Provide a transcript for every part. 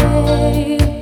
away.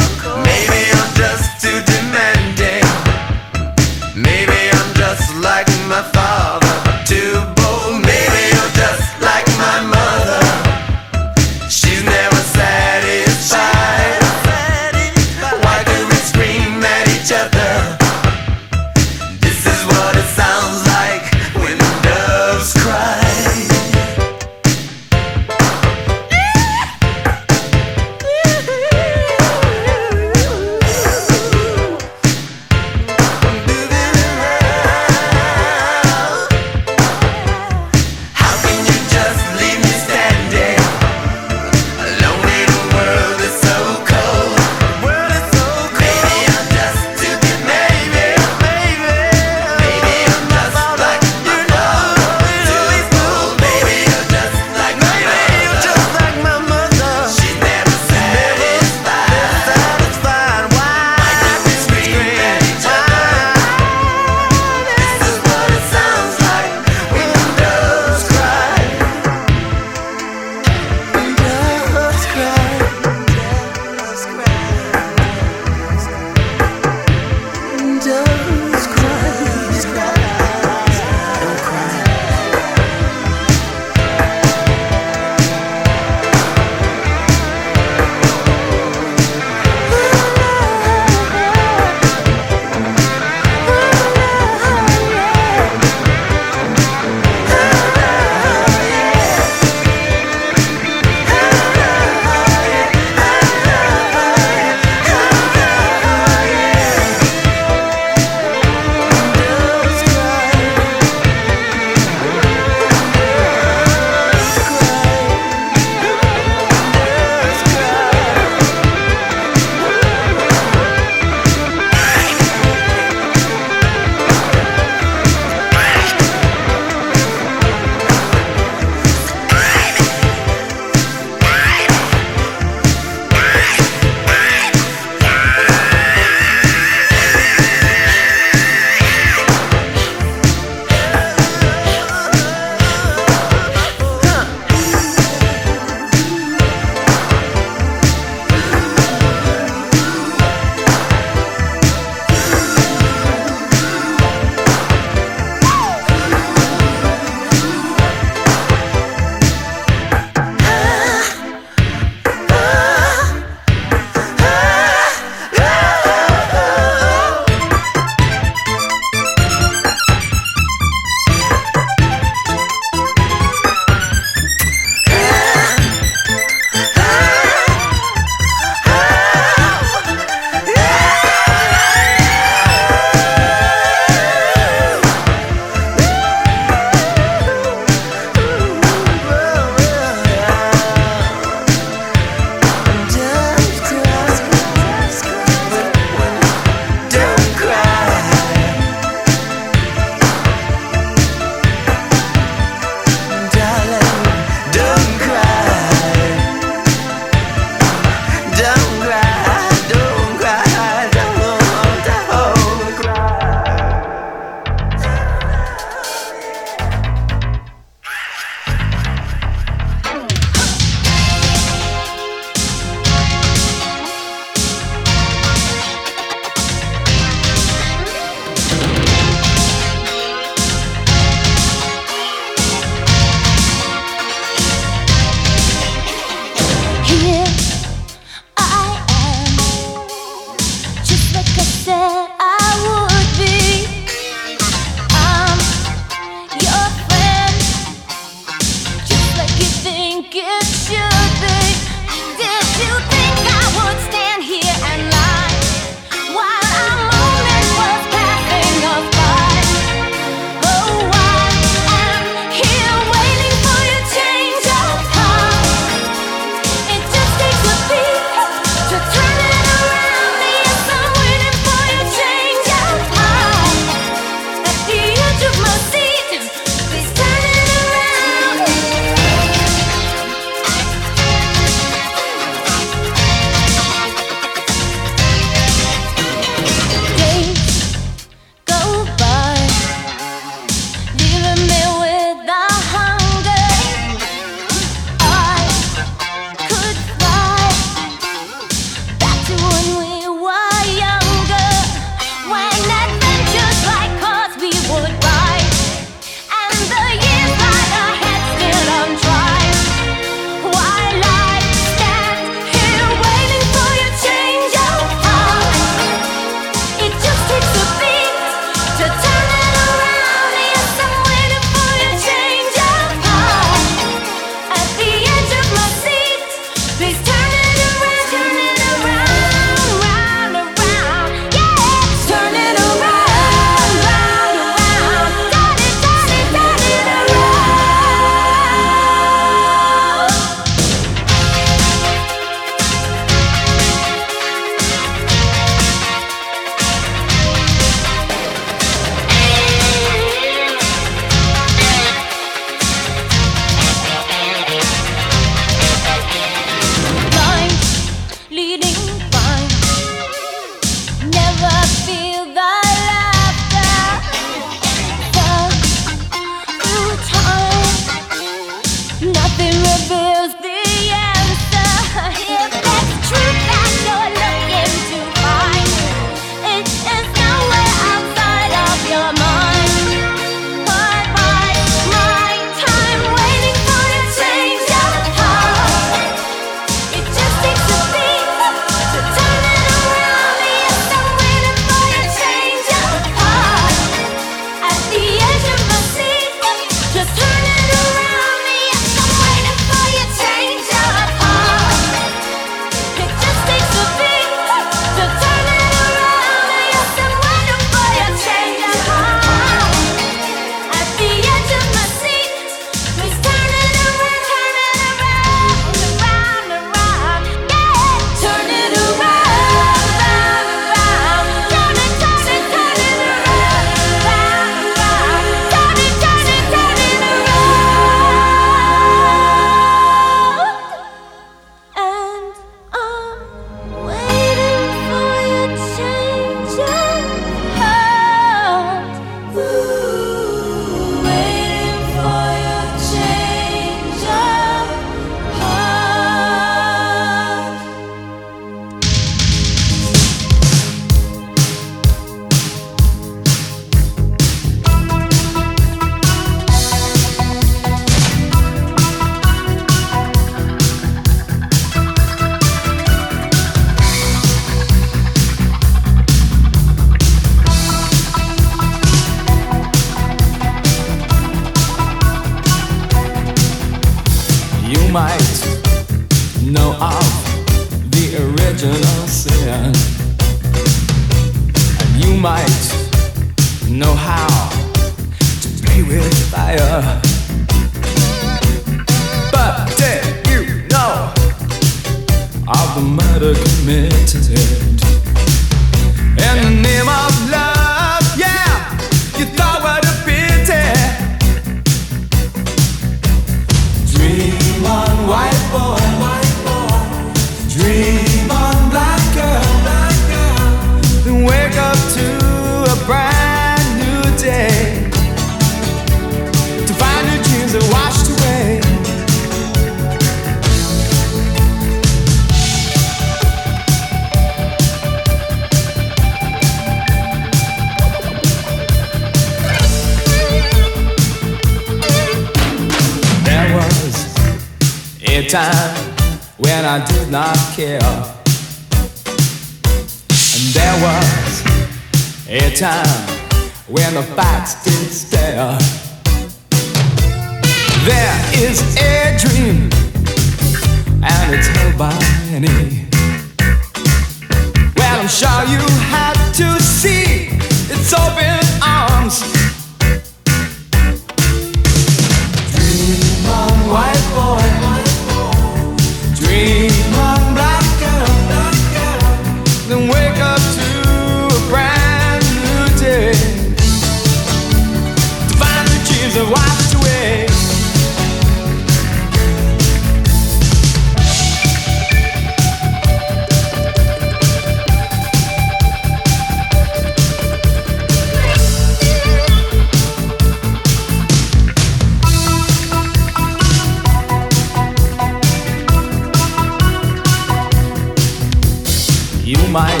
might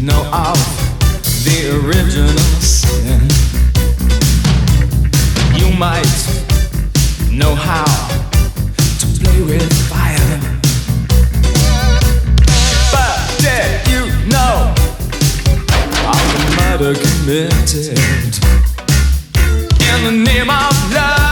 know of the original sin. You might know how to play with fire. But did you know all the murder committed in the name of love?